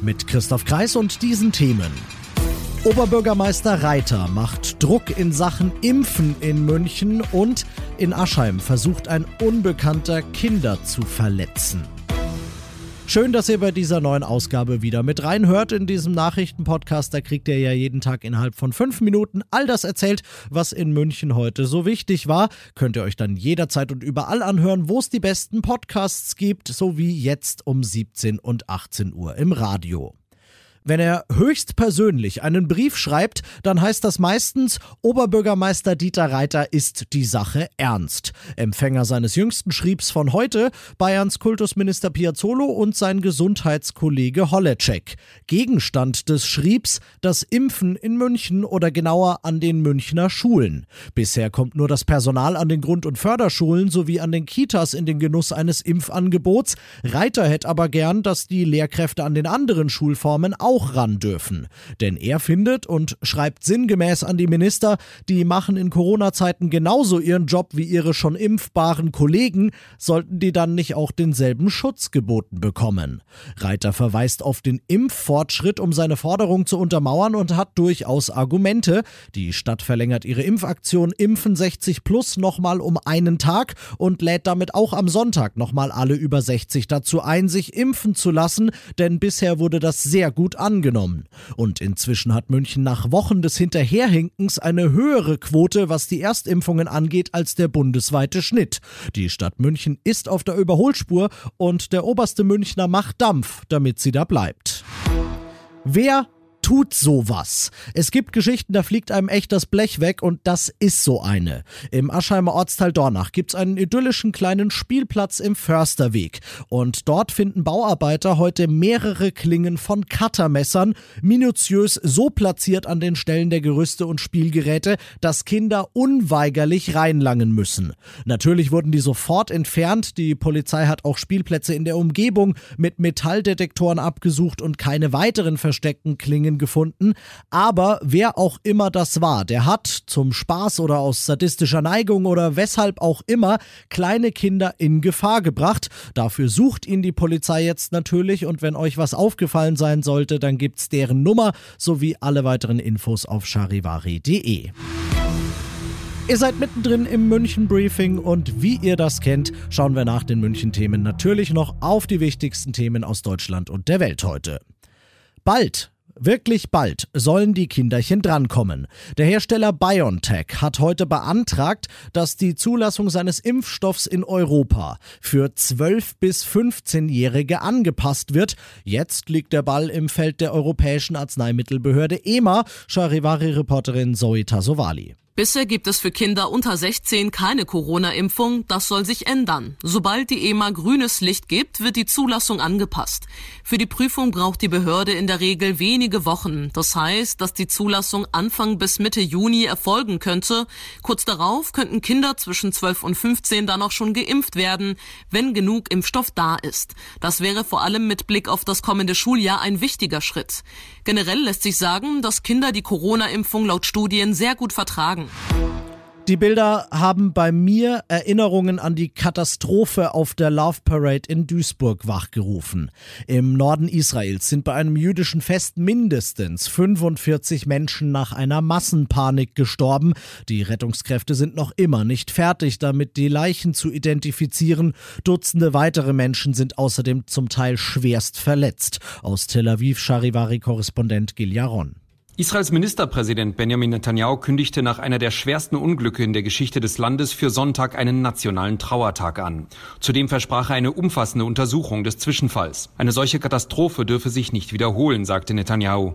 Mit Christoph Kreis und diesen Themen. Oberbürgermeister Reiter macht Druck in Sachen Impfen in München und in Aschheim versucht ein Unbekannter Kinder zu verletzen. Schön, dass ihr bei dieser neuen Ausgabe wieder mit reinhört in diesem Nachrichtenpodcast. Da kriegt ihr ja jeden Tag innerhalb von fünf Minuten all das erzählt, was in München heute so wichtig war. Könnt ihr euch dann jederzeit und überall anhören, wo es die besten Podcasts gibt, so wie jetzt um 17 und 18 Uhr im Radio. Wenn er höchstpersönlich einen Brief schreibt, dann heißt das meistens, Oberbürgermeister Dieter Reiter ist die Sache ernst. Empfänger seines jüngsten Schriebs von heute, Bayerns Kultusminister Piazzolo und sein Gesundheitskollege Holleczek. Gegenstand des Schriebs das Impfen in München oder genauer an den Münchner Schulen. Bisher kommt nur das Personal an den Grund- und Förderschulen sowie an den Kitas in den Genuss eines Impfangebots. Reiter hätte aber gern, dass die Lehrkräfte an den anderen Schulformen auch auch ran dürfen. Denn er findet und schreibt sinngemäß an die Minister, die machen in Corona-Zeiten genauso ihren Job wie ihre schon impfbaren Kollegen, sollten die dann nicht auch denselben Schutz geboten bekommen. Reiter verweist auf den Impffortschritt, um seine Forderung zu untermauern und hat durchaus Argumente. Die Stadt verlängert ihre Impfaktion Impfen 60 Plus nochmal um einen Tag und lädt damit auch am Sonntag nochmal alle über 60 dazu ein, sich impfen zu lassen, denn bisher wurde das sehr gut angenommen. Und inzwischen hat München nach Wochen des Hinterherhinkens eine höhere Quote, was die Erstimpfungen angeht, als der bundesweite Schnitt. Die Stadt München ist auf der Überholspur und der oberste Münchner macht Dampf, damit sie da bleibt. Wer tut sowas. Es gibt Geschichten, da fliegt einem echt das Blech weg und das ist so eine. Im Aschheimer Ortsteil Dornach gibt es einen idyllischen kleinen Spielplatz im Försterweg und dort finden Bauarbeiter heute mehrere Klingen von Cuttermessern, minutiös so platziert an den Stellen der Gerüste und Spielgeräte, dass Kinder unweigerlich reinlangen müssen. Natürlich wurden die sofort entfernt, die Polizei hat auch Spielplätze in der Umgebung mit Metalldetektoren abgesucht und keine weiteren versteckten Klingen gefunden. Aber wer auch immer das war, der hat zum Spaß oder aus sadistischer Neigung oder weshalb auch immer kleine Kinder in Gefahr gebracht. Dafür sucht ihn die Polizei jetzt natürlich und wenn euch was aufgefallen sein sollte, dann gibt's deren Nummer sowie alle weiteren Infos auf charivari.de. Ihr seid mittendrin im München Briefing und wie ihr das kennt, schauen wir nach den München Themen natürlich noch auf die wichtigsten Themen aus Deutschland und der Welt heute. Bald Wirklich bald sollen die Kinderchen drankommen. Der Hersteller BioNTech hat heute beantragt, dass die Zulassung seines Impfstoffs in Europa für 12- bis 15-Jährige angepasst wird. Jetzt liegt der Ball im Feld der Europäischen Arzneimittelbehörde EMA, Charivari-Reporterin Zoe Tasovali. Bisher gibt es für Kinder unter 16 keine Corona-Impfung. Das soll sich ändern. Sobald die EMA grünes Licht gibt, wird die Zulassung angepasst. Für die Prüfung braucht die Behörde in der Regel wenige Wochen. Das heißt, dass die Zulassung Anfang bis Mitte Juni erfolgen könnte. Kurz darauf könnten Kinder zwischen 12 und 15 dann auch schon geimpft werden, wenn genug Impfstoff da ist. Das wäre vor allem mit Blick auf das kommende Schuljahr ein wichtiger Schritt. Generell lässt sich sagen, dass Kinder die Corona-Impfung laut Studien sehr gut vertragen. Die Bilder haben bei mir Erinnerungen an die Katastrophe auf der Love Parade in Duisburg wachgerufen. Im Norden Israels sind bei einem jüdischen Fest mindestens 45 Menschen nach einer Massenpanik gestorben. Die Rettungskräfte sind noch immer nicht fertig, damit die Leichen zu identifizieren. Dutzende weitere Menschen sind außerdem zum Teil schwerst verletzt. Aus Tel Aviv Charivari-Korrespondent Gil Yaron. Israels Ministerpräsident Benjamin Netanyahu kündigte nach einer der schwersten Unglücke in der Geschichte des Landes für Sonntag einen nationalen Trauertag an. Zudem versprach er eine umfassende Untersuchung des Zwischenfalls. Eine solche Katastrophe dürfe sich nicht wiederholen, sagte Netanyahu.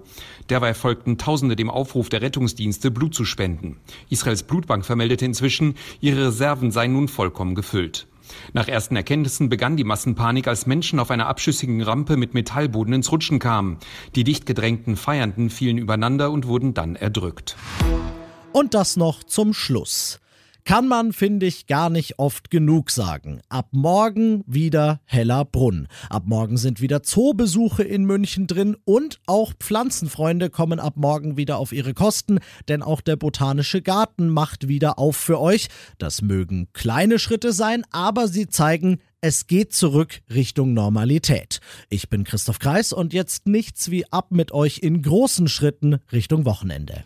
Derweil folgten Tausende dem Aufruf der Rettungsdienste, Blut zu spenden. Israels Blutbank vermeldete inzwischen, ihre Reserven seien nun vollkommen gefüllt. Nach ersten Erkenntnissen begann die Massenpanik, als Menschen auf einer abschüssigen Rampe mit Metallboden ins Rutschen kamen. Die dicht gedrängten Feiernden fielen übereinander und wurden dann erdrückt. Und das noch zum Schluss kann man, finde ich, gar nicht oft genug sagen. Ab morgen wieder heller Brunn. Ab morgen sind wieder Zoobesuche in München drin und auch Pflanzenfreunde kommen ab morgen wieder auf ihre Kosten, denn auch der Botanische Garten macht wieder auf für euch. Das mögen kleine Schritte sein, aber sie zeigen, es geht zurück Richtung Normalität. Ich bin Christoph Kreis und jetzt nichts wie ab mit euch in großen Schritten Richtung Wochenende.